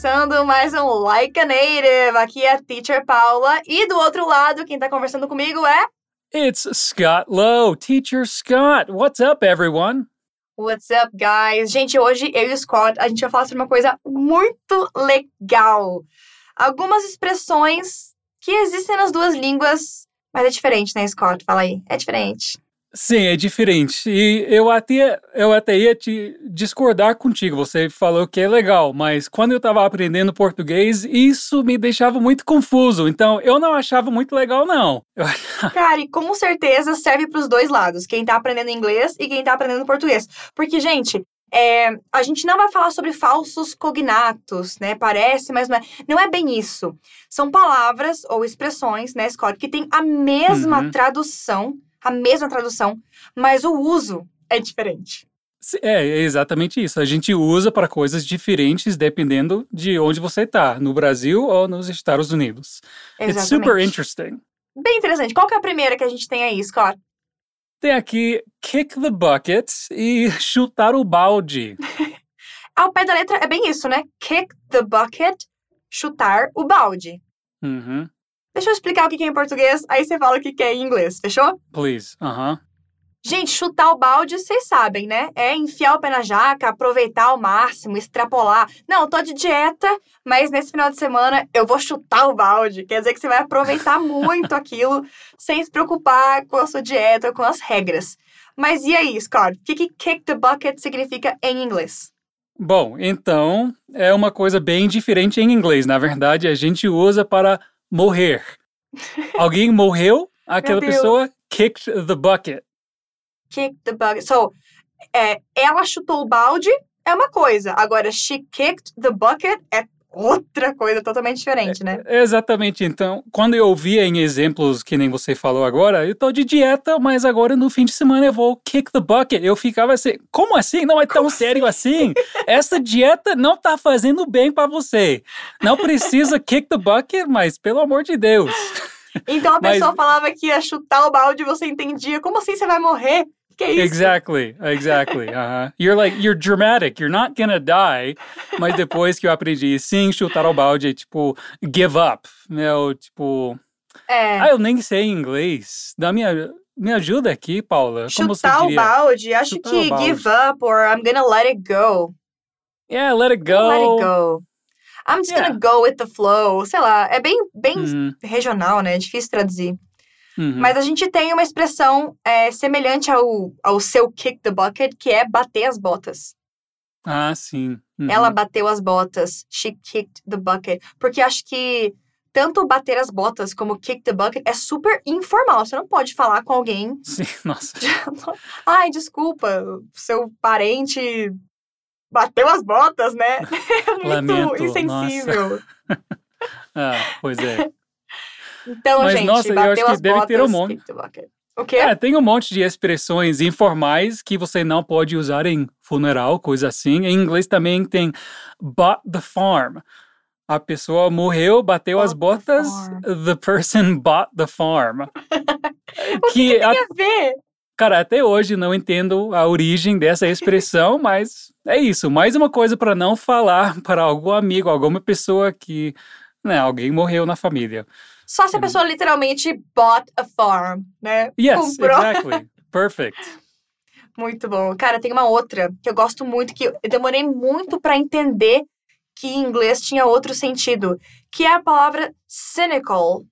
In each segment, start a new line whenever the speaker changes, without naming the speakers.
começando mais um Like a Native. Aqui é a Teacher Paula e do outro lado, quem tá conversando comigo é
It's Scott Lowe, Teacher Scott. What's up, everyone?
What's up, guys? Gente, hoje eu e o Scott, a gente vai falar sobre uma coisa muito legal. Algumas expressões que existem nas duas línguas, mas é diferente, né, Scott? Fala aí. É diferente.
Sim, é diferente. E eu até, eu até ia te discordar contigo. Você falou que é legal, mas quando eu estava aprendendo português, isso me deixava muito confuso. Então, eu não achava muito legal, não.
Cara, e com certeza serve para os dois lados. Quem está aprendendo inglês e quem está aprendendo português. Porque, gente, é, a gente não vai falar sobre falsos cognatos, né? Parece, mas não é, não é bem isso. São palavras ou expressões, né, Scott, que têm a mesma uhum. tradução a mesma tradução, mas o uso é diferente.
É, é exatamente isso. A gente usa para coisas diferentes dependendo de onde você está, no Brasil ou nos Estados Unidos. Exatamente. It's super interesting.
Bem interessante. Qual que é a primeira que a gente tem aí, Scott?
Tem aqui kick the bucket e chutar o balde.
Ao pé da letra é bem isso, né? Kick the bucket, chutar o balde.
Uhum.
Deixa eu explicar o que é em português, aí você fala o que é em inglês, fechou?
Please, aham. Uh -huh.
Gente, chutar o balde, vocês sabem, né? É enfiar o pé na jaca, aproveitar ao máximo, extrapolar. Não, tô de dieta, mas nesse final de semana eu vou chutar o balde. Quer dizer que você vai aproveitar muito aquilo sem se preocupar com a sua dieta, com as regras. Mas e aí, Scott? O que, que kick the bucket significa em inglês?
Bom, então é uma coisa bem diferente em inglês. Na verdade, a gente usa para morrer. Alguém morreu, aquela pessoa kicked the bucket.
Kicked the bucket. So, é, ela chutou o balde é uma coisa. Agora, she kicked the bucket é outra coisa totalmente diferente, né?
É, exatamente. Então, quando eu ouvia em exemplos que nem você falou agora, eu tô de dieta, mas agora no fim de semana eu vou kick the bucket. Eu ficava assim, como assim? Não é tão como sério assim? Essa dieta não tá fazendo bem para você. Não precisa kick the bucket, mas pelo amor de Deus.
Então a pessoa mas... falava que ia chutar o balde e você entendia. Como assim você vai morrer? Que é isso?
Exactly, exactly. Uh -huh. You're like, you're dramatic, you're not gonna die. Mas depois que eu aprendi sim, chutar o balde, é tipo, give up. Meu, tipo.
É.
Ah, eu nem sei inglês. Dá minha. Me ajuda aqui, Paula. Como
chutar o balde. Acho chutar que give up or I'm gonna let it go.
Yeah, let it go.
Let it go. I'm just yeah. gonna go with the flow. Sei lá, é bem, bem uhum. regional, né? É difícil traduzir. Uhum. Mas a gente tem uma expressão é, semelhante ao, ao seu kick the bucket, que é bater as botas.
Ah, sim.
Uhum. Ela bateu as botas. She kicked the bucket. Porque acho que tanto bater as botas como kick the bucket é super informal. Você não pode falar com alguém.
Sim, nossa.
Ai, desculpa, seu parente bateu as botas, né? É muito
Lamento,
insensível.
ah, pois é.
Então,
Mas,
gente,
nossa, eu acho que deve
botas,
ter um monte.
O quê?
É, tem um monte de expressões informais que você não pode usar em funeral, coisa assim. Em inglês também tem bought the farm. A pessoa morreu, bateu bought as botas, the, the, person bought the farm.
o que, que tem a... a ver?
Cara, até hoje não entendo a origem dessa expressão, mas é isso. Mais uma coisa para não falar para algum amigo, alguma pessoa que, né, alguém morreu na família.
Só se a pessoa literalmente bought a farm, né?
Yes, Comprou. exactly. Perfect.
Muito bom. Cara, tem uma outra que eu gosto muito, que eu demorei muito para entender que em inglês tinha outro sentido, que é a palavra cynical.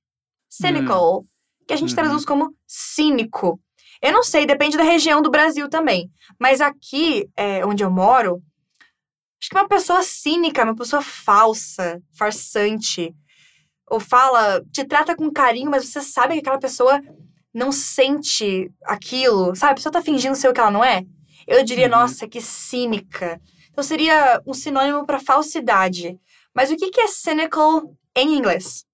Cynical, hum. que a gente hum. traduz como cínico. Eu não sei, depende da região do Brasil também. Mas aqui, é, onde eu moro, acho que uma pessoa cínica, uma pessoa falsa, farsante, ou fala, te trata com carinho, mas você sabe que aquela pessoa não sente aquilo, sabe? A pessoa tá fingindo ser o que ela não é. Eu diria, uhum. nossa, que cínica. Então seria um sinônimo para falsidade. Mas o que, que é cynical em inglês?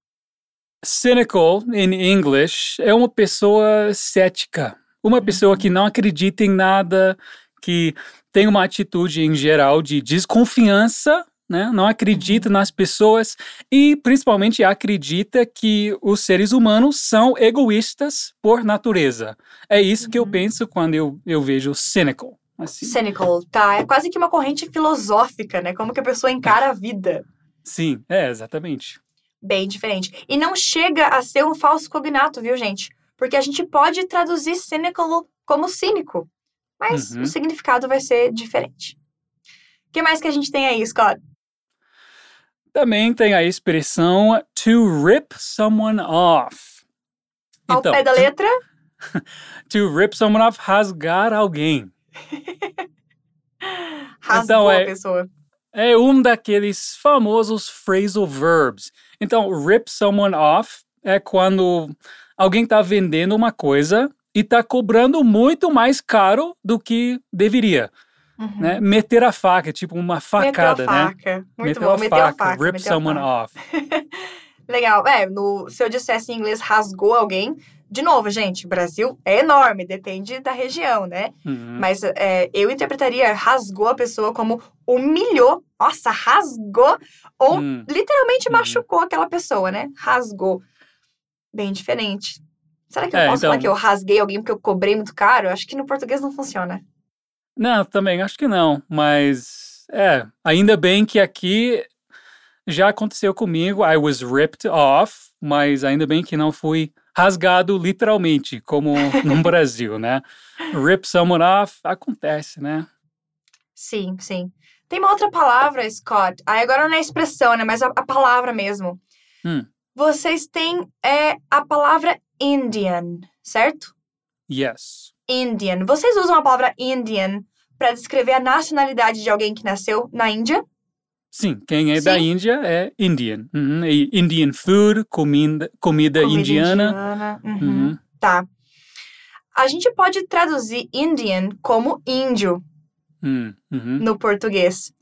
Cynical, em inglês, é uma pessoa cética. Uma pessoa que não acredita em nada, que tem uma atitude em geral de desconfiança né? não acredita nas pessoas e principalmente acredita que os seres humanos são egoístas por natureza. É isso uhum. que eu uhum. penso quando eu, eu vejo cynical. Assim.
Cynical, tá. É quase que uma corrente filosófica, né? Como que a pessoa encara a vida.
Sim, é, exatamente.
Bem diferente. E não chega a ser um falso cognato, viu, gente? Porque a gente pode traduzir cynical como cínico, mas
Uhum.
o significado vai ser diferente. O que mais que a gente tem aí, Scott?
Também tem a expressão to rip someone off.
Ao
Então,
pé da letra,
to rip someone off, rasgar alguém.
rasgou
Então,
a
é-
pessoa.
É um daqueles famosos phrasal verbs. Então, rip someone off é quando alguém está vendendo uma coisa e está cobrando muito mais caro do que deveria,
Uhum.
né? Meter a faca, tipo uma facada, né?
faca. Muito
meteu
bom,
a
meteu a
faca,
faca.
rip someone
faca.
off.
Legal. É, no, se eu dissesse em inglês rasgou alguém, de novo, gente, Brasil é enorme, depende da região, né?
Uhum.
Mas é, eu interpretaria rasgou a pessoa como humilhou, nossa, rasgou, ou
Hum,
literalmente
Uhum.
machucou aquela pessoa, né? Rasgou. Bem diferente. Será que eu
É,
posso falar
então-
que eu rasguei alguém porque eu cobrei muito caro? Acho que no português não funciona.
Não, também acho que não, mas é, ainda bem que aqui já aconteceu comigo, I was ripped off, mas ainda bem que não fui rasgado literalmente, como no Brasil, né? Rip someone off acontece, né?
Sim, sim. Tem uma outra palavra, Scott. Aí agora não é expressão, né? Mas a, a palavra mesmo.
Hum.
Vocês têm é, a palavra Indian, certo?
Yes.
Indian. Vocês usam a palavra Indian para descrever a nacionalidade de alguém que nasceu na Índia?
Sim, quem é da
Sim.
Índia é Indian. Uhum, e Indian food, comida, comida,
Comida
indiana.
indiana, uhum.
Uhum.
Tá. A gente pode traduzir Indian como índio
Hum, uhum.
no português.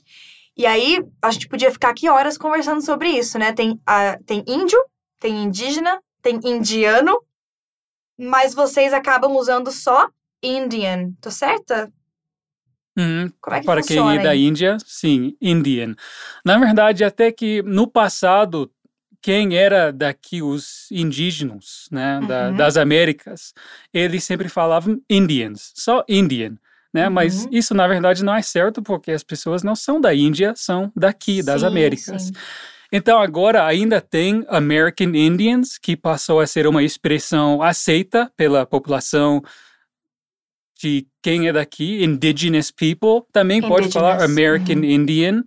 E aí, a gente podia ficar aqui horas conversando sobre isso, né? Tem, a, tem índio, tem indígena, tem indiano, mas vocês acabam usando só Indian, tô certa?
Uhum.
Como é que
Para
funciona
quem é da? Índia, sim, Indian. Na verdade, até que no passado, quem era daqui, os indígenas, né, da-
Uhum.
das Américas, eles sempre falavam Indians, só Indian. Né? Mas
Uhum.
isso, na verdade, não é certo, porque as pessoas não são da Índia, são daqui, das
Sim,
Américas.
sim.
Então, agora ainda tem American Indians, que passou a ser uma expressão aceita pela população de quem é daqui, Indigenous People. Também pode falar
Indigenous,
American
uhum.
Indian,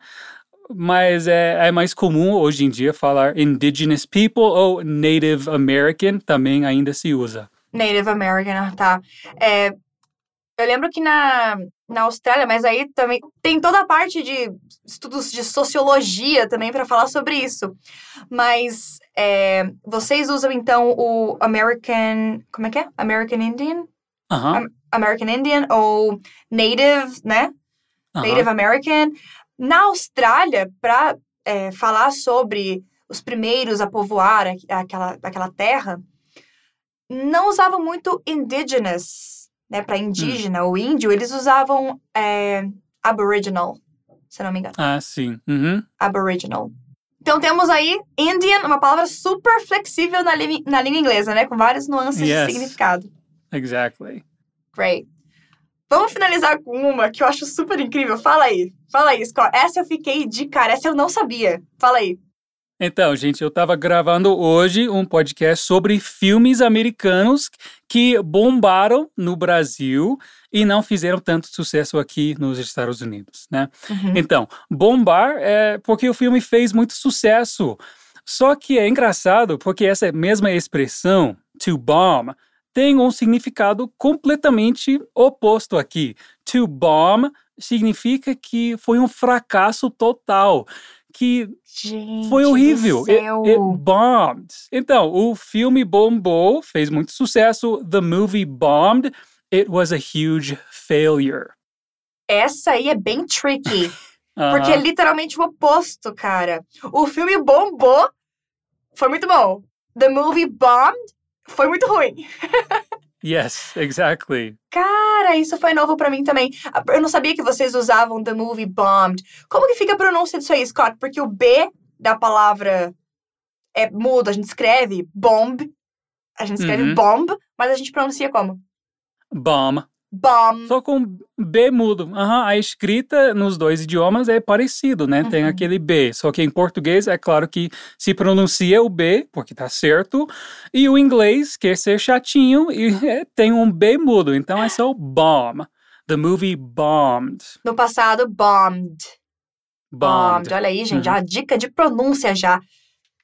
mas é, é mais comum hoje em dia falar Indigenous People ou Native American, também ainda se usa.
Native American, tá. É, eu lembro que na, na Austrália, mas aí também tem toda a parte de estudos de sociologia também para falar sobre isso. Mas é, vocês usam então o American. Como é que é? American Indian?
Aham,
American Indian ou Native, né? Native American. Na Austrália, para falar sobre os primeiros a povoar aqu- aquela, aquela terra, não usavam muito indigenous, né? Para indígena ou índio, eles usavam é, aboriginal, se não me engano.
Ah, sim. Uhum.
Aboriginal. Então temos aí Indian, uma palavra super flexível na, li- na língua inglesa, né? Com várias nuances
Yes.
de significado.
Exactly.
Great. Vamos finalizar com uma que eu acho super incrível. Fala aí. Fala aí, Scott. Essa eu fiquei de cara. Essa eu não sabia. Fala aí.
Então, gente, eu estava gravando hoje um podcast sobre filmes americanos que bombaram no Brasil e não fizeram tanto sucesso aqui nos Estados Unidos, né? Então, bombar é porque o filme fez muito sucesso. Só que é engraçado porque essa mesma expressão, to bomb, tem um significado completamente oposto aqui. To bomb significa que foi um fracasso total, que
Gente.
foi horrível. It, it bombed. Então, o filme bombou, fez muito sucesso. The movie bombed. It was a huge failure.
Essa aí é bem tricky. Porque é literalmente o oposto, cara. O filme bombou. Foi muito bom. The movie bombed. Foi muito ruim.
Yes, exactly.
Cara, isso foi novo pra mim também. Eu não sabia que vocês usavam the movie bombed. Como que fica a pronúncia disso aí, Scott? Porque o B da palavra é mudo, a gente escreve bomb, a gente escreve
Uhum.
bomb, mas a gente pronuncia como?
Bomb.
Bomb.
Só com B mudo. Aham, A escrita nos dois idiomas é parecido, né? Tem
Uhum.
aquele B. Só que em português é claro que se pronuncia o B, porque tá certo. E o inglês quer ser chatinho e é, tem um B mudo. Então é só bomb. The movie bombed.
No passado, bombed. Bombed.
Bombed.
Olha aí, gente,
Uhum.
a dica de pronúncia já.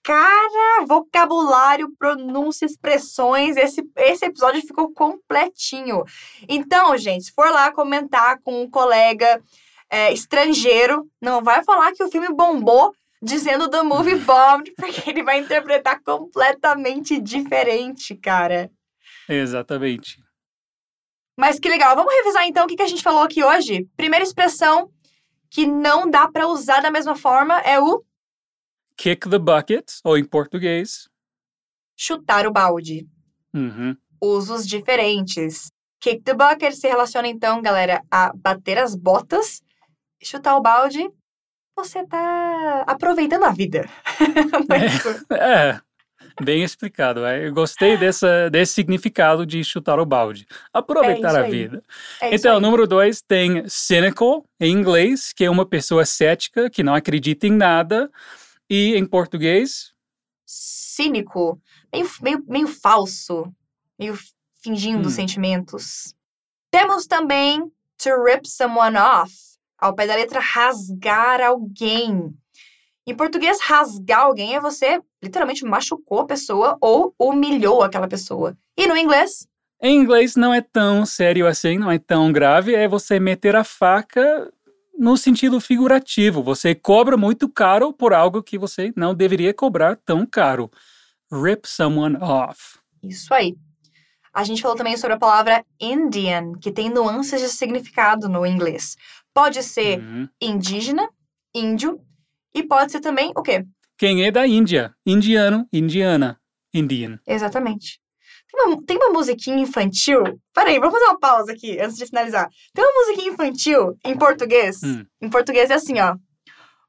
Cara, vocabulário, pronúncia, expressões, esse, esse episódio ficou completinho. Então, gente, se for lá comentar com um colega é, estrangeiro, não vai falar que o filme bombou dizendo The Movie Bombed, porque ele vai interpretar completamente diferente, cara.
Exatamente.
Mas que legal. Vamos revisar então o que, que a gente falou aqui hoje. Primeira expressão que não dá pra usar da mesma forma é o
Kick the bucket, ou em português.
chutar o balde.
Uhum.
Usos diferentes. Kick the bucket se relaciona então, galera, a bater as botas. Chutar o balde, você tá aproveitando a vida. É?
É, bem explicado. é. Eu gostei dessa, desse significado de chutar o balde. Aproveitar
isso
a vida.
É
Então, número dois tem cynical, em inglês, que é uma pessoa cética, que não acredita em nada. E em português,
Cínico, meio, meio, meio falso, meio fingindo
Hum.
sentimentos. Temos também to rip someone off, ao pé da letra rasgar alguém. Em português, rasgar alguém é você literalmente machucou a pessoa ou humilhou aquela pessoa. E no inglês,
em inglês não é tão sério assim, não é tão grave, é você meter a faca no sentido figurativo. Você cobra muito caro por algo que você não deveria cobrar tão caro. Rip someone off.
isso aí. A gente falou também sobre a palavra Indian, que tem nuances de significado no inglês. Pode ser
Uhum.
indígena, índio, e pode ser também o quê?
Quem é da Índia? Indiano, indiana, Indian.
Exatamente. Tem uma, tem uma musiquinha infantil. Peraí, vamos fazer uma pausa aqui antes de finalizar. Tem uma musiquinha infantil em português.
Hum.
Em português é assim, ó.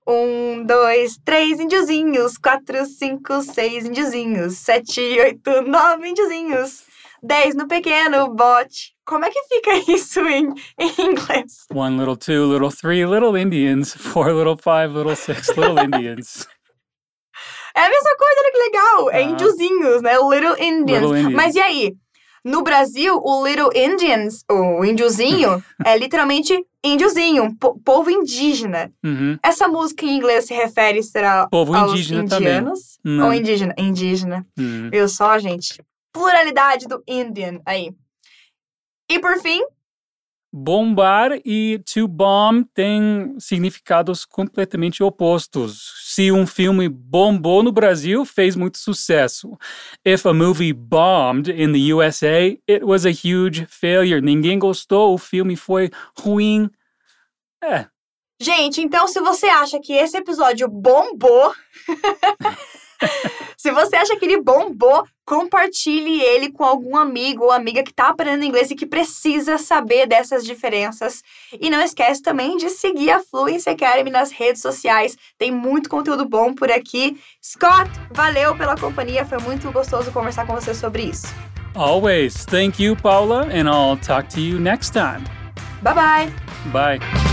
Um, dois, três índiozinhos. Quatro, cinco, seis índiozinhos. Sete, oito, nove índiozinhos. Dez no pequeno bote. Como é que fica isso em, em inglês?
One little, two little, three little Indians. Four little, five little, six little Indians.
É a mesma coisa, olha que legal. É
Ah.
índiozinhos, né? Little Indians.
Little Indians.
Mas e aí? No Brasil, o Little Indians, o índiozinho, é literalmente índiozinho, po- povo indígena.
Uhum.
Essa música em inglês se refere, será
Povo
aos
indígena também.
indianos?
Não.
Ou indígena? Indígena.
Hum.
Viu só, gente? Pluralidade do Indian aí. E por fim,
Bombar e to bomb têm significados completamente opostos. Se um filme bombou no Brasil, fez muito sucesso. If a movie bombed in the USA, it was a huge failure. Ninguém gostou, o filme foi ruim. É,
Gente, então se você acha que esse episódio bombou, se você acha que ele bombou, compartilhe ele com algum amigo ou amiga que tá aprendendo inglês e que precisa saber dessas diferenças. E não esquece também de seguir a Fluency Academy nas redes sociais. Tem muito conteúdo bom por aqui. Scott, valeu pela companhia, foi muito gostoso conversar com você sobre isso.
always. Thank you, Paula, and I'll talk to you next time.
Bye bye.
Bye.